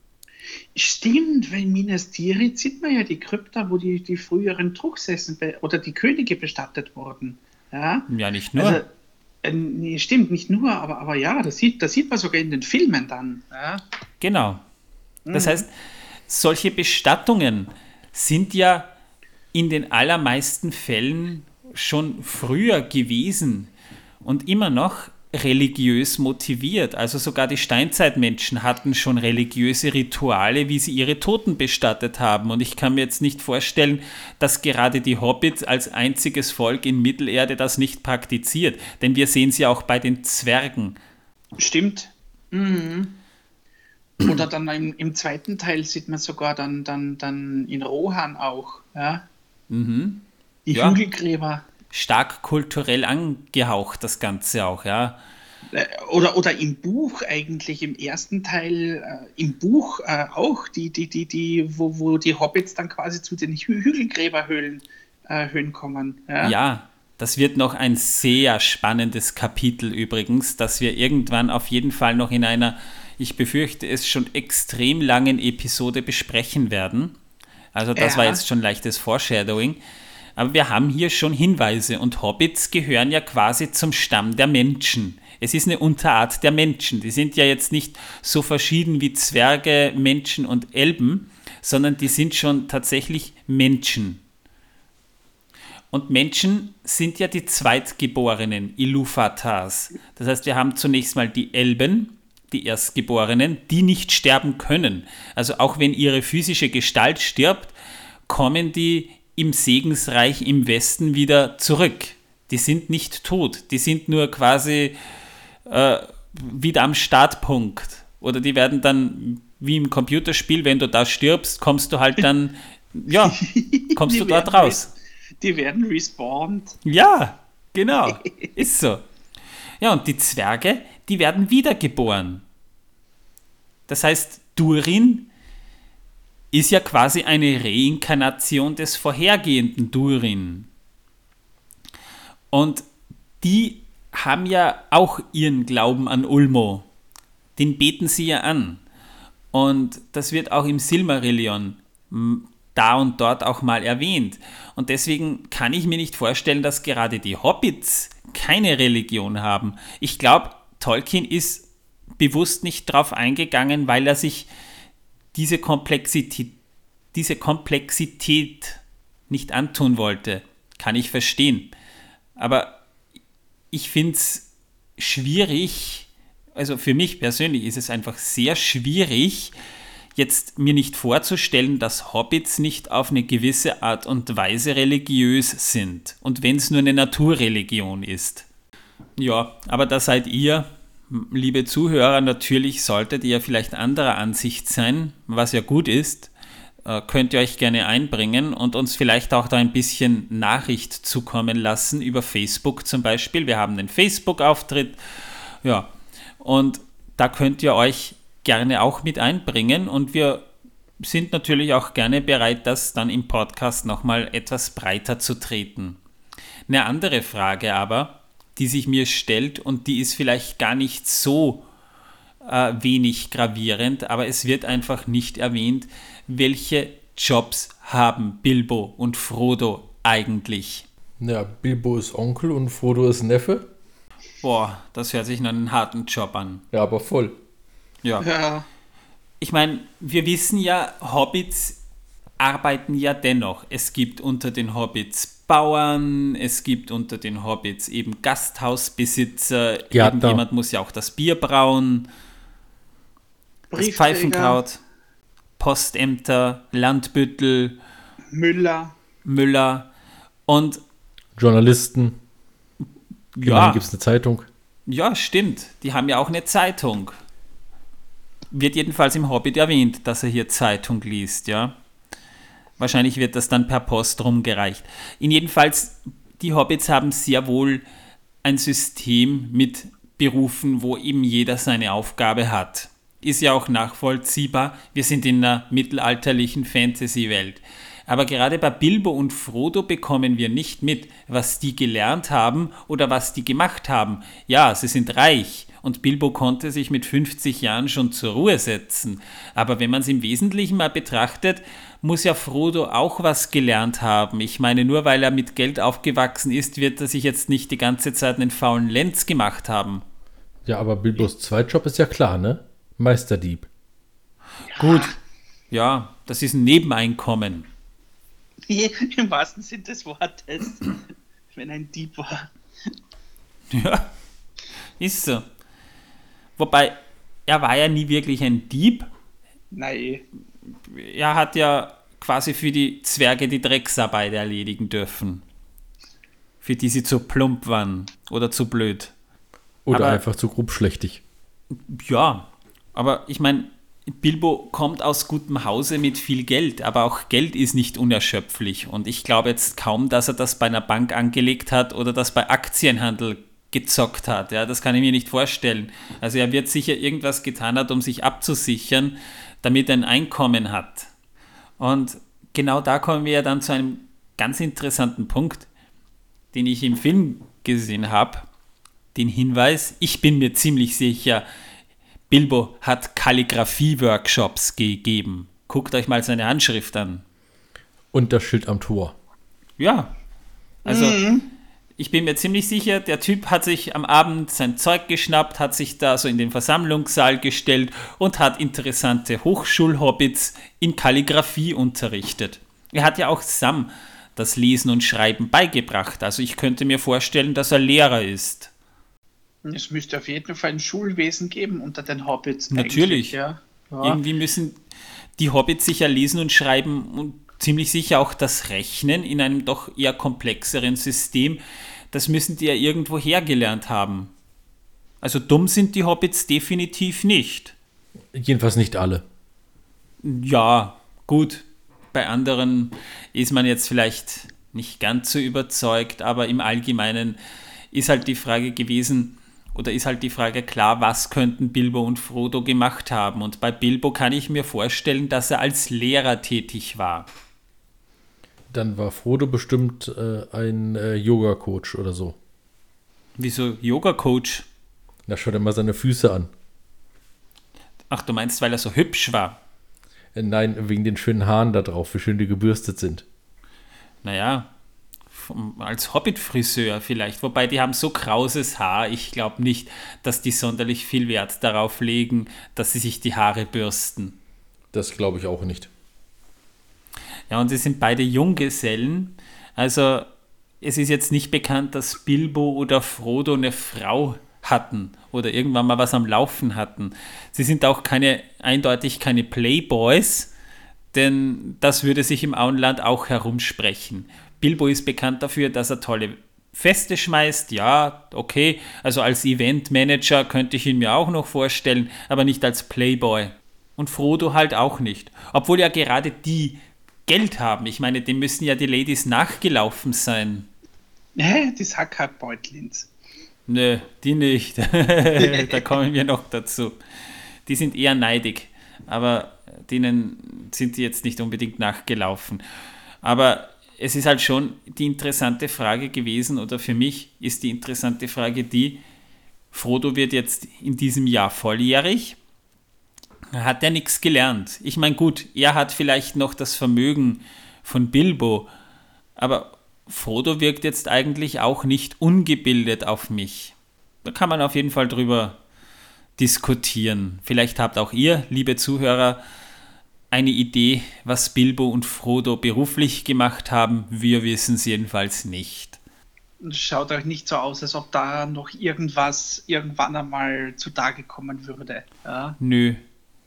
S3: Stimmt, weil in Minas Tirith sieht man ja die Krypta, wo die, die früheren Truchsessen oder die Könige bestattet wurden. Ja,
S1: ja nicht nur. Also,
S3: äh, nee, stimmt, nicht nur, aber, aber ja, das sieht, das sieht man sogar in den Filmen dann. Ja.
S1: Genau. Das mhm. heißt, solche Bestattungen sind ja in den allermeisten Fällen schon früher gewesen und immer noch religiös motiviert. Also sogar die Steinzeitmenschen hatten schon religiöse Rituale, wie sie ihre Toten bestattet haben. Und ich kann mir jetzt nicht vorstellen, dass gerade die Hobbits als einziges Volk in Mittelerde das nicht praktiziert. Denn wir sehen sie auch bei den Zwergen.
S3: Stimmt. Mhm. Oder dann im, im, zweiten Teil sieht man sogar dann, dann, dann in Rohan auch. Ja? Mhm. Die ja. Hügelgräber
S1: stark kulturell angehaucht, das Ganze auch, ja.
S3: Äh, oder, oder im Buch eigentlich, im ersten Teil, äh, im Buch äh, auch, die, die, die, die, wo, wo die Hobbits dann quasi zu den Hü Hügelgräberhöhlen äh, Höhen kommen.
S1: Ja? ja, das wird noch ein sehr spannendes Kapitel übrigens, das wir irgendwann auf jeden Fall noch in einer, ich befürchte es schon extrem langen Episode besprechen werden. Also das ja. war jetzt schon leichtes Foreshadowing. Aber wir haben hier schon Hinweise und Hobbits gehören ja quasi zum Stamm der Menschen. Es ist eine Unterart der Menschen. Die sind ja jetzt nicht so verschieden wie Zwerge, Menschen und Elben, sondern die sind schon tatsächlich Menschen. Und Menschen sind ja die Zweitgeborenen, Iluvatars. Das heißt, wir haben zunächst mal die Elben, die Erstgeborenen, die nicht sterben können. Also auch wenn ihre physische Gestalt stirbt, kommen die im Segensreich im Westen wieder zurück. Die sind nicht tot, die sind nur quasi äh, wieder am Startpunkt. Oder die werden dann wie im Computerspiel, wenn du da stirbst, kommst du halt dann, ja, kommst du dort raus.
S3: Die werden respawned.
S1: Ja, genau, ist so. Ja, und die Zwerge, die werden wiedergeboren. Das heißt, Durin ist ja quasi eine Reinkarnation des vorhergehenden Durin. Und die haben ja auch ihren Glauben an Ulmo. Den beten sie ja an. Und das wird auch im Silmarillion da und dort auch mal erwähnt. Und deswegen kann ich mir nicht vorstellen, dass gerade die Hobbits keine Religion haben. Ich glaube, Tolkien ist bewusst nicht darauf eingegangen, weil er sich diese Komplexität, diese Komplexität nicht antun wollte. Kann ich verstehen. Aber ich finde es schwierig, also für mich persönlich ist es einfach sehr schwierig, jetzt mir nicht vorzustellen, dass Hobbits nicht auf eine gewisse Art und Weise religiös sind. Und wenn es nur eine Naturreligion ist. Ja, aber da seid ihr, liebe Zuhörer, natürlich solltet ihr vielleicht anderer Ansicht sein, was ja gut ist. Äh, könnt ihr euch gerne einbringen und uns vielleicht auch da ein bisschen Nachricht zukommen lassen über Facebook zum Beispiel. Wir haben einen Facebook-Auftritt. Ja, und da könnt ihr euch gerne auch mit einbringen und wir sind natürlich auch gerne bereit, das dann im Podcast nochmal etwas breiter zu treten. Eine andere Frage aber, die sich mir stellt und die ist vielleicht gar nicht so äh, wenig gravierend, aber es wird einfach nicht erwähnt, welche Jobs haben Bilbo und Frodo eigentlich?
S2: Ja, Bilbo ist Onkel und Frodo ist Neffe.
S1: Boah, das hört sich nach einem harten Job an.
S2: Ja, aber voll.
S1: Ja. ja. Ich meine, wir wissen ja, Hobbits arbeiten ja dennoch. Es gibt unter den Hobbits Bauern, es gibt unter den Hobbits eben Gasthausbesitzer, Gärtner. irgendjemand muss ja auch das Bier brauen, das Pfeifenkraut, Postämter, Landbüttel,
S3: Müller.
S1: Müller und
S2: Journalisten.
S1: Ja.
S2: gibt es eine Zeitung.
S1: Ja, stimmt. Die haben ja auch eine Zeitung wird jedenfalls im Hobbit erwähnt, dass er hier Zeitung liest, ja. Wahrscheinlich wird das dann per Post rumgereicht. In jedenfalls, die Hobbits haben sehr wohl ein System mit Berufen, wo eben jeder seine Aufgabe hat. Ist ja auch nachvollziehbar. Wir sind in einer mittelalterlichen Fantasy-Welt. Aber gerade bei Bilbo und Frodo bekommen wir nicht mit, was die gelernt haben oder was die gemacht haben. Ja, sie sind reich und Bilbo konnte sich mit 50 Jahren schon zur Ruhe setzen. Aber wenn man es im Wesentlichen mal betrachtet, muss ja Frodo auch was gelernt haben. Ich meine, nur weil er mit Geld aufgewachsen ist, wird er sich jetzt nicht die ganze Zeit einen faulen Lenz gemacht haben.
S2: Ja, aber Bilbos Zweitjob ist ja klar, ne? Meisterdieb.
S1: Ja. Gut. Ja, das ist ein Nebeneinkommen.
S3: Im wahrsten Sinn des Wortes. Wenn ein Dieb war.
S1: Ja, ist so. Wobei, er war ja nie wirklich ein Dieb.
S3: Nein.
S1: Er hat ja quasi für die Zwerge die Drecksarbeit erledigen dürfen. Für die sie zu plump waren oder zu blöd.
S2: Oder aber, einfach zu grobschlächtig.
S1: Ja, aber ich meine, Bilbo kommt aus gutem Hause mit viel Geld, aber auch Geld ist nicht unerschöpflich. Und ich glaube jetzt kaum, dass er das bei einer Bank angelegt hat oder das bei Aktienhandel gezockt hat. Ja, das kann ich mir nicht vorstellen. Also er wird sicher irgendwas getan hat, um sich abzusichern, damit er ein Einkommen hat. Und genau da kommen wir ja dann zu einem ganz interessanten Punkt, den ich im Film gesehen habe. Den Hinweis, ich bin mir ziemlich sicher, Bilbo hat Kalligrafie-Workshops gegeben. Guckt euch mal seine Handschrift an.
S2: Und das Schild am Tor.
S1: Ja. Also, mhm ich bin mir ziemlich sicher, der Typ hat sich am Abend sein Zeug geschnappt, hat sich da so in den Versammlungssaal gestellt und hat interessante Hochschulhobbits in Kalligrafie unterrichtet. Er hat ja auch Sam das Lesen und Schreiben beigebracht, also ich könnte mir vorstellen, dass er Lehrer ist.
S3: Es müsste auf jeden Fall ein Schulwesen geben unter den Hobbits.
S1: Natürlich. Ja. Ja. Irgendwie müssen die Hobbits sicher lesen und schreiben und ziemlich sicher auch das Rechnen in einem doch eher komplexeren System, das müssen die ja irgendwo hergelernt haben. Also dumm sind die Hobbits definitiv nicht.
S2: Jedenfalls nicht alle.
S1: Ja, gut. Bei anderen ist man jetzt vielleicht nicht ganz so überzeugt, aber im Allgemeinen ist halt die Frage gewesen, oder ist halt die Frage klar, was könnten Bilbo und Frodo gemacht haben? Und bei Bilbo kann ich mir vorstellen, dass er als Lehrer tätig war.
S2: Dann war Frodo bestimmt äh, ein äh, Yoga-Coach oder so.
S1: Wieso Yoga-Coach?
S2: Na, schau dir mal seine Füße an.
S1: Ach, du meinst, weil er so hübsch war?
S2: Äh, nein, wegen den schönen Haaren da drauf, wie schön die gebürstet sind.
S1: Naja, vom, als Hobbit-Friseur vielleicht. Wobei die haben so krauses Haar. Ich glaube nicht, dass die sonderlich viel Wert darauf legen, dass sie sich die Haare bürsten.
S2: Das glaube ich auch nicht.
S1: Ja, und sie sind beide Junggesellen. Also es ist jetzt nicht bekannt, dass Bilbo oder Frodo eine Frau hatten oder irgendwann mal was am Laufen hatten. Sie sind auch keine, eindeutig keine Playboys, denn das würde sich im Auenland auch herumsprechen. Bilbo ist bekannt dafür, dass er tolle Feste schmeißt, ja, okay. Also als Eventmanager könnte ich ihn mir auch noch vorstellen, aber nicht als Playboy. Und Frodo halt auch nicht. Obwohl ja gerade die Geld haben. Ich meine, dem müssen ja die Ladies nachgelaufen sein.
S3: Hä? Die Sackhartbeutlins.
S1: Nö, die nicht. da kommen wir noch dazu. Die sind eher neidig, aber denen sind die jetzt nicht unbedingt nachgelaufen. Aber es ist halt schon die interessante Frage gewesen, oder für mich ist die interessante Frage die, Frodo wird jetzt in diesem Jahr volljährig. Hat er nichts gelernt? Ich meine, gut, er hat vielleicht noch das Vermögen von Bilbo, aber Frodo wirkt jetzt eigentlich auch nicht ungebildet auf mich. Da kann man auf jeden Fall drüber diskutieren. Vielleicht habt auch ihr, liebe Zuhörer, eine Idee, was Bilbo und Frodo beruflich gemacht haben. Wir wissen es jedenfalls nicht.
S3: Schaut euch nicht so aus, als ob da noch irgendwas irgendwann einmal zutage kommen würde. Ja?
S1: Nö,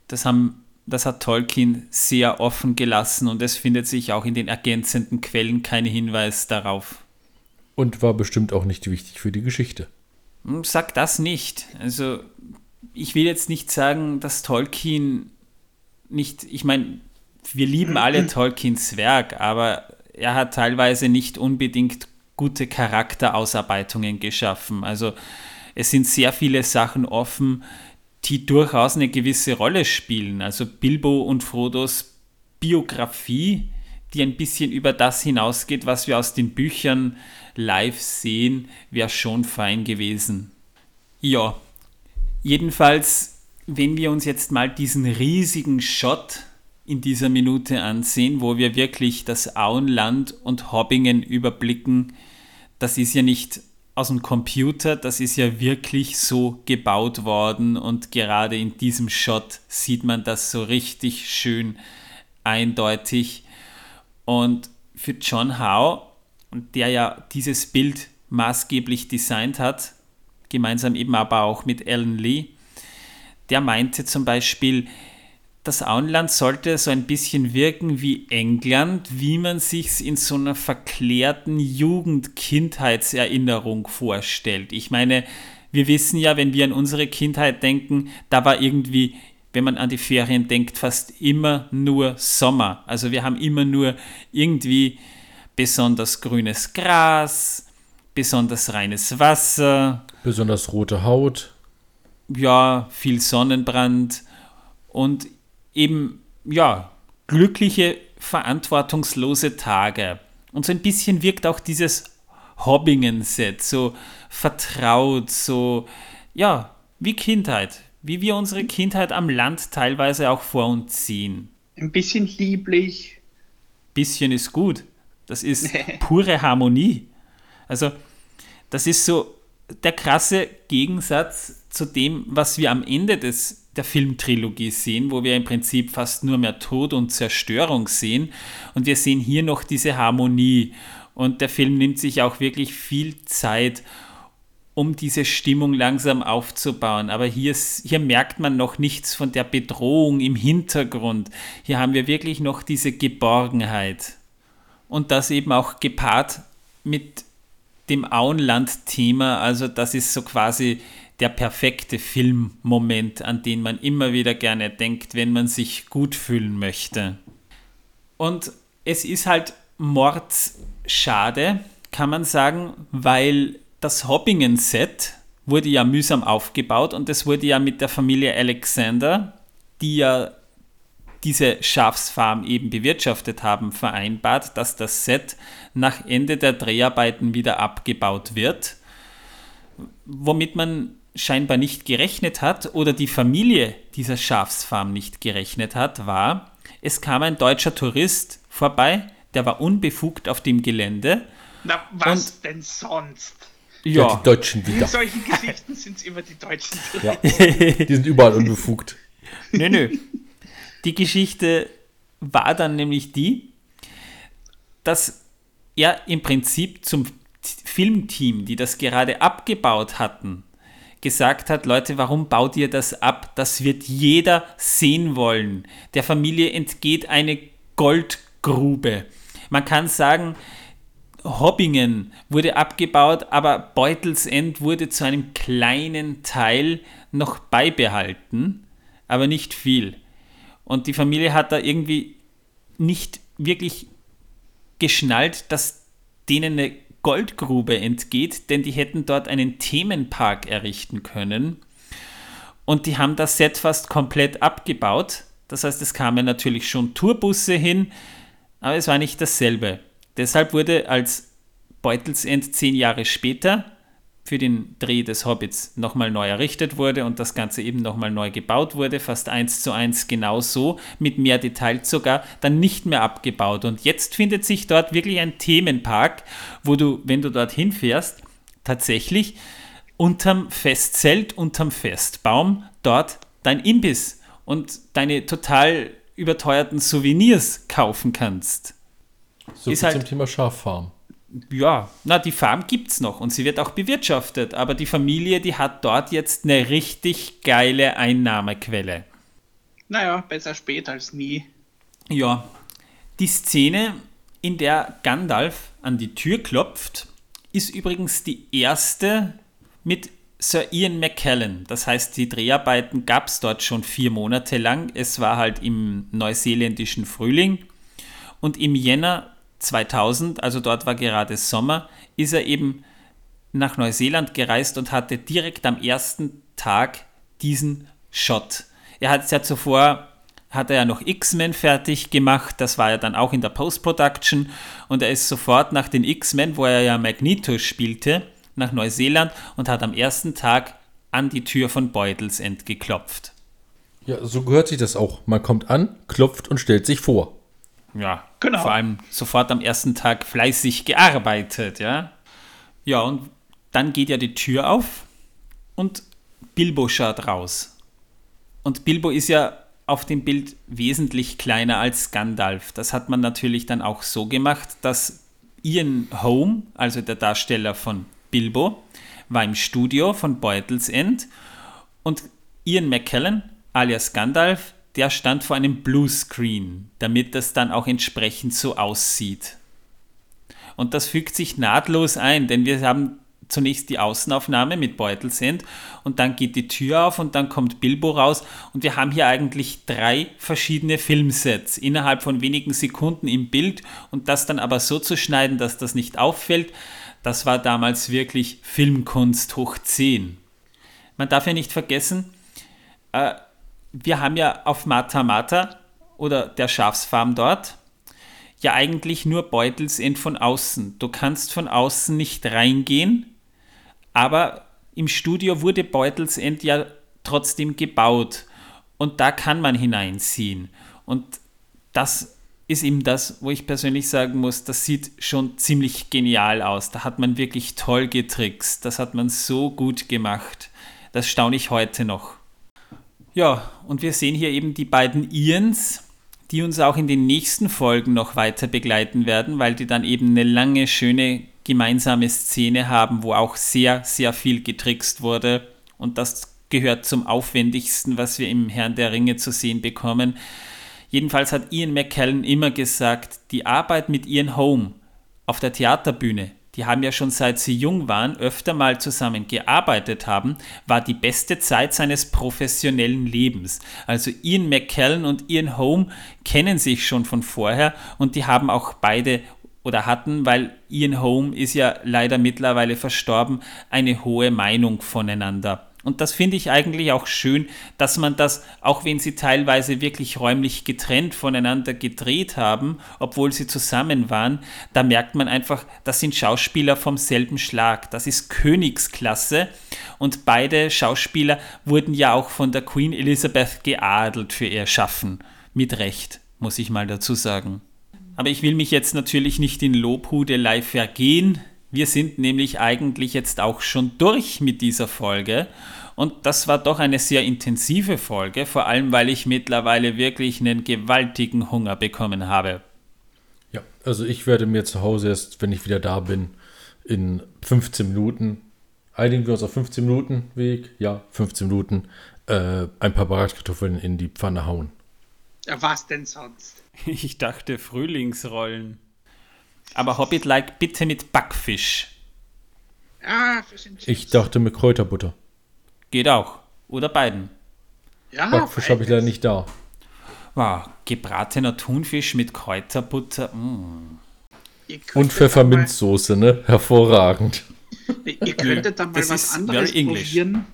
S1: das haben das hat Tolkien sehr offen gelassen und es findet sich auch in den ergänzenden Quellen kein Hinweis darauf.
S2: Und war bestimmt auch nicht wichtig für die Geschichte.
S1: Hm, sag das nicht. Also, ich will jetzt nicht sagen, dass Tolkien nicht, ich meine, wir lieben alle Tolkiens Werk, aber er hat teilweise nicht unbedingt gute Charakterausarbeitungen geschaffen. Also, es sind sehr viele Sachen offen, die durchaus eine gewisse Rolle spielen. Also Bilbo und Frodos Biografie, die ein bisschen über das hinausgeht, was wir aus den Büchern live sehen, wäre schon fein gewesen. Ja, jedenfalls, wenn wir uns jetzt mal diesen riesigen Shot in dieser Minute ansehen, wo wir wirklich das Auenland und Hobbingen überblicken, das ist ja nicht aus dem Computer, das ist ja wirklich so gebaut worden und gerade in diesem Shot sieht man das so richtig schön eindeutig. Und für John Howe, der ja dieses Bild maßgeblich designt hat, gemeinsam eben aber auch mit Alan Lee, der meinte zum Beispiel, das Auenland sollte so ein bisschen wirken wie England, wie man sich in so einer verklärten Jugend-Kindheitserinnerung vorstellt. Ich meine, wir wissen ja, wenn wir an unsere Kindheit denken, da war irgendwie, wenn man an die Ferien denkt, fast immer nur Sommer. Also wir haben immer nur irgendwie besonders grünes Gras, besonders reines Wasser.
S2: Besonders rote Haut.
S1: Ja, viel Sonnenbrand. Und eben, ja, glückliche, verantwortungslose Tage. Und so ein bisschen wirkt auch dieses Hobbingen-Set so vertraut, so, ja, wie Kindheit. Wie wir unsere Kindheit am Land teilweise auch vor uns ziehen.
S3: Ein bisschen lieblich.
S1: Bisschen ist gut. Das ist pure Harmonie. Also, das ist so der krasse Gegensatz zu dem, was wir am Ende des der Filmtrilogie sehen, wo wir im Prinzip fast nur mehr Tod und Zerstörung sehen. Und wir sehen hier noch diese Harmonie. Und der Film nimmt sich auch wirklich viel Zeit, um diese Stimmung langsam aufzubauen. Aber hier, hier merkt man noch nichts von der Bedrohung im Hintergrund. Hier haben wir wirklich noch diese Geborgenheit. Und das eben auch gepaart mit dem Auenland-Thema. Also das ist so quasi der perfekte Filmmoment, an den man immer wieder gerne denkt, wenn man sich gut fühlen möchte. Und es ist halt mordsschade, kann man sagen, weil das Hobbingen-Set wurde ja mühsam aufgebaut und es wurde ja mit der Familie Alexander, die ja diese Schafsfarm eben bewirtschaftet haben, vereinbart, dass das Set nach Ende der Dreharbeiten wieder abgebaut wird, womit man scheinbar nicht gerechnet hat oder die Familie dieser Schafsfarm nicht gerechnet hat, war, es kam ein deutscher Tourist vorbei, der war unbefugt auf dem Gelände.
S3: Na, was und, denn sonst?
S2: Ja, ja, die Deutschen wieder.
S3: In solchen Geschichten sind es immer die Deutschen.
S2: Ja. die sind überall unbefugt.
S1: Nö, nö. Die Geschichte war dann nämlich die, dass er im Prinzip zum Filmteam, die das gerade abgebaut hatten, gesagt hat, Leute, warum baut ihr das ab? Das wird jeder sehen wollen. Der Familie entgeht eine Goldgrube. Man kann sagen, Hobbingen wurde abgebaut, aber Beutelsend wurde zu einem kleinen Teil noch beibehalten, aber nicht viel. Und die Familie hat da irgendwie nicht wirklich geschnallt, dass denen eine Goldgrube entgeht, denn die hätten dort einen Themenpark errichten können. Und die haben das Set fast komplett abgebaut. Das heißt, es kamen natürlich schon Tourbusse hin, aber es war nicht dasselbe. Deshalb wurde als Beutelsend zehn Jahre später für den Dreh des Hobbits nochmal neu errichtet wurde und das Ganze eben nochmal neu gebaut wurde, fast eins zu eins genauso, mit mehr Details sogar, dann nicht mehr abgebaut. Und jetzt findet sich dort wirklich ein Themenpark, wo du, wenn du dorthin fährst, tatsächlich unterm Festzelt, unterm Festbaum dort dein Imbiss und deine total überteuerten Souvenirs kaufen kannst.
S2: So ist viel halt, zum Thema Schaffarm
S1: ja, na, die Farm gibt es noch und sie wird auch bewirtschaftet, aber die Familie, die hat dort jetzt eine richtig geile Einnahmequelle.
S3: Naja, besser spät als nie.
S1: Ja, die Szene, in der Gandalf an die Tür klopft, ist übrigens die erste mit Sir Ian McKellen. Das heißt, die Dreharbeiten gab es dort schon vier Monate lang. Es war halt im neuseeländischen Frühling. Und im Jänner 2000, also dort war gerade Sommer, ist er eben nach Neuseeland gereist und hatte direkt am ersten Tag diesen Shot. Er hat ja zuvor hat er ja noch X-Men fertig gemacht, das war ja dann auch in der Post-Production und er ist sofort nach den X-Men, wo er ja Magneto spielte, nach Neuseeland und hat am ersten Tag an die Tür von Beutels End geklopft.
S2: Ja, so gehört sich das auch. Man kommt an, klopft und stellt sich vor
S1: ja, genau. vor allem sofort am ersten Tag fleißig gearbeitet, ja. Ja, und dann geht ja die Tür auf und Bilbo schaut raus. Und Bilbo ist ja auf dem Bild wesentlich kleiner als Gandalf. Das hat man natürlich dann auch so gemacht, dass Ian Holm, also der Darsteller von Bilbo, war im Studio von Beutels End und Ian McKellen alias Gandalf der stand vor einem Bluescreen, damit das dann auch entsprechend so aussieht. Und das fügt sich nahtlos ein, denn wir haben zunächst die Außenaufnahme mit Beutelsend und dann geht die Tür auf und dann kommt Bilbo raus und wir haben hier eigentlich drei verschiedene Filmsets innerhalb von wenigen Sekunden im Bild und das dann aber so zu schneiden, dass das nicht auffällt, das war damals wirklich Filmkunst hoch 10. Man darf ja nicht vergessen, äh, wir haben ja auf Mata Mata oder der Schafsfarm dort ja eigentlich nur Beutelsend von außen. Du kannst von außen nicht reingehen, aber im Studio wurde Beutelsend ja trotzdem gebaut und da kann man hineinziehen. Und das ist eben das, wo ich persönlich sagen muss, das sieht schon ziemlich genial aus. Da hat man wirklich toll getrickst. Das hat man so gut gemacht. Das staune ich heute noch. Ja, und wir sehen hier eben die beiden Ians, die uns auch in den nächsten Folgen noch weiter begleiten werden, weil die dann eben eine lange, schöne gemeinsame Szene haben, wo auch sehr, sehr viel getrickst wurde. Und das gehört zum aufwendigsten, was wir im Herrn der Ringe zu sehen bekommen. Jedenfalls hat Ian McKellen immer gesagt, die Arbeit mit Ian Home auf der Theaterbühne, die haben ja schon seit sie jung waren öfter mal zusammen gearbeitet haben, war die beste Zeit seines professionellen Lebens. Also Ian McKellen und Ian Holm kennen sich schon von vorher und die haben auch beide oder hatten, weil Ian Holm ist ja leider mittlerweile verstorben, eine hohe Meinung voneinander. Und das finde ich eigentlich auch schön, dass man das, auch wenn sie teilweise wirklich räumlich getrennt voneinander gedreht haben, obwohl sie zusammen waren, da merkt man einfach, das sind Schauspieler vom selben Schlag. Das ist Königsklasse. Und beide Schauspieler wurden ja auch von der Queen Elizabeth geadelt für ihr Schaffen. Mit Recht, muss ich mal dazu sagen. Aber ich will mich jetzt natürlich nicht in Lobhudelei vergehen. Wir sind nämlich eigentlich jetzt auch schon durch mit dieser Folge und das war doch eine sehr intensive Folge, vor allem weil ich mittlerweile wirklich einen gewaltigen Hunger bekommen habe.
S2: Ja, Also ich werde mir zu Hause erst, wenn ich wieder da bin, in 15 Minuten, einigen wir uns auf 15 Minuten Weg, ja, 15 Minuten, äh, ein paar Bratkartoffeln in die Pfanne hauen.
S3: Ja, was denn sonst?
S1: Ich dachte Frühlingsrollen. Aber Hobbit-like bitte mit Backfisch.
S3: Ja, Fish and Chips.
S2: Ich dachte mit Kräuterbutter.
S1: Geht auch. Oder beiden.
S3: ja,
S2: Backfisch habe ich leider nicht da.
S1: Wow, gebratener Thunfisch mit Kräuterbutter. Mm.
S2: Und Pfefferminzsoße, ne? Hervorragend.
S3: Ihr könntet da mal
S1: Das
S3: was anderes probieren.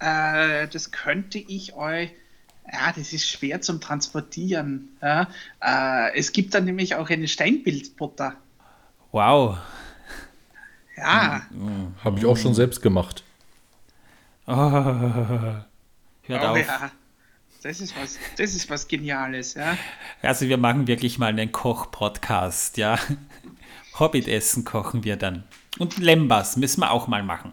S3: Äh, das könnte ich euch. Ja, das ist schwer zum Transportieren. Ja. Äh, es gibt da nämlich auch eine Steinpilzbutter.
S1: Wow.
S3: Ja,
S2: Habe ich auch schon selbst gemacht.
S1: Oh. Hört
S3: oh,
S1: auf.
S3: ja. Das ist was, das ist was Geniales, ja.
S1: Also wir machen wirklich mal einen Koch-Podcast, ja. Hobbit-Essen kochen wir dann. Und Lembas müssen wir auch mal machen.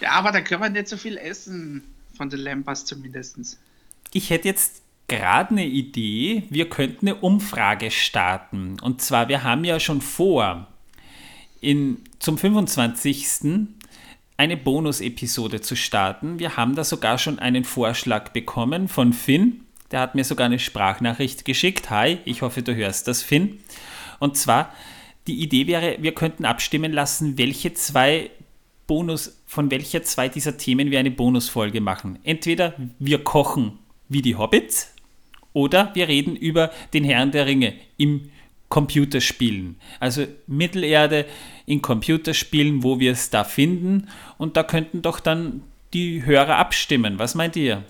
S3: Ja, aber da können wir nicht so viel essen, von den Lampas zumindest.
S1: Ich hätte jetzt gerade eine Idee, wir könnten eine Umfrage starten. Und zwar, wir haben ja schon vor, in, zum 25. eine Bonus-Episode zu starten. Wir haben da sogar schon einen Vorschlag bekommen von Finn. Der hat mir sogar eine Sprachnachricht geschickt. Hi, ich hoffe, du hörst das, Finn. Und zwar, die Idee wäre, wir könnten abstimmen lassen, welche zwei Bonus, von welcher zwei dieser Themen wir eine Bonusfolge machen. Entweder wir kochen wie die Hobbits oder wir reden über den Herrn der Ringe im Computerspielen. Also Mittelerde in Computerspielen, wo wir es da finden. Und da könnten doch dann die Hörer abstimmen. Was meint ihr?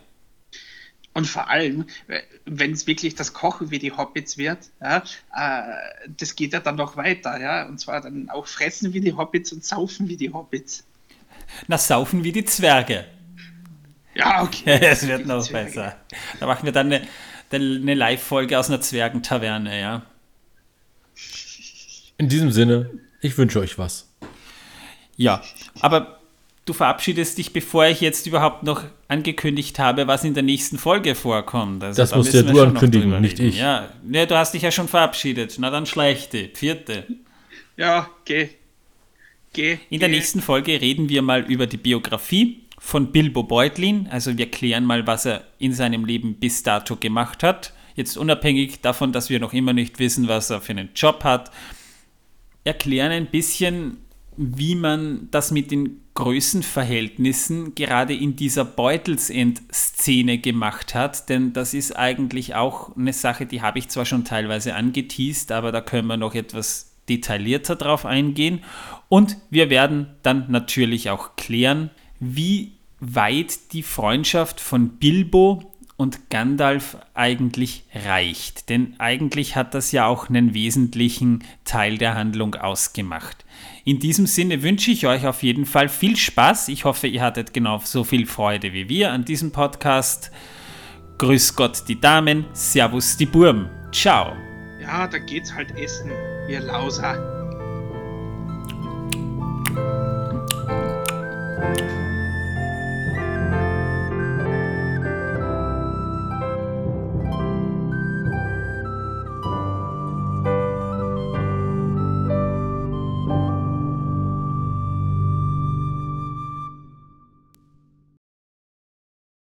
S3: Und vor allem, wenn es wirklich das Kochen wie die Hobbits wird, ja, äh, das geht ja dann noch weiter, ja. Und zwar dann auch fressen wie die Hobbits und saufen wie die Hobbits.
S1: Na, saufen wie die Zwerge.
S3: Ja, okay.
S1: Es wird noch
S3: Zwerge.
S1: besser. Da machen wir dann eine, eine Live-Folge aus einer Zwergentaverne, ja.
S2: In diesem Sinne, ich wünsche euch was.
S1: Ja, aber du verabschiedest dich, bevor ich jetzt überhaupt noch angekündigt habe, was in der nächsten Folge vorkommt. Also
S2: Das
S1: da
S2: musst ja du ankündigen, nicht ich.
S1: Ja, ne, du hast dich ja schon verabschiedet. Na dann schlechte, vierte.
S3: Ja, geh. Geh.
S1: In der
S3: geh.
S1: nächsten Folge reden wir mal über die Biografie von Bilbo Beutlin. Also wir klären mal, was er in seinem Leben bis dato gemacht hat. Jetzt unabhängig davon, dass wir noch immer nicht wissen, was er für einen Job hat. Erklären ein bisschen, wie man das mit den Größenverhältnissen gerade in dieser Beutelsend-Szene gemacht hat. Denn das ist eigentlich auch eine Sache, die habe ich zwar schon teilweise angeteased, aber da können wir noch etwas detaillierter drauf eingehen. Und wir werden dann natürlich auch klären, wie weit die Freundschaft von Bilbo und Gandalf eigentlich reicht. Denn eigentlich hat das ja auch einen wesentlichen Teil der Handlung ausgemacht. In diesem Sinne wünsche ich euch auf jeden Fall viel Spaß. Ich hoffe, ihr hattet genau so viel Freude wie wir an diesem Podcast. Grüß Gott die Damen, Servus die Burm. Ciao.
S3: Ja, da geht's halt essen, ihr Lauser.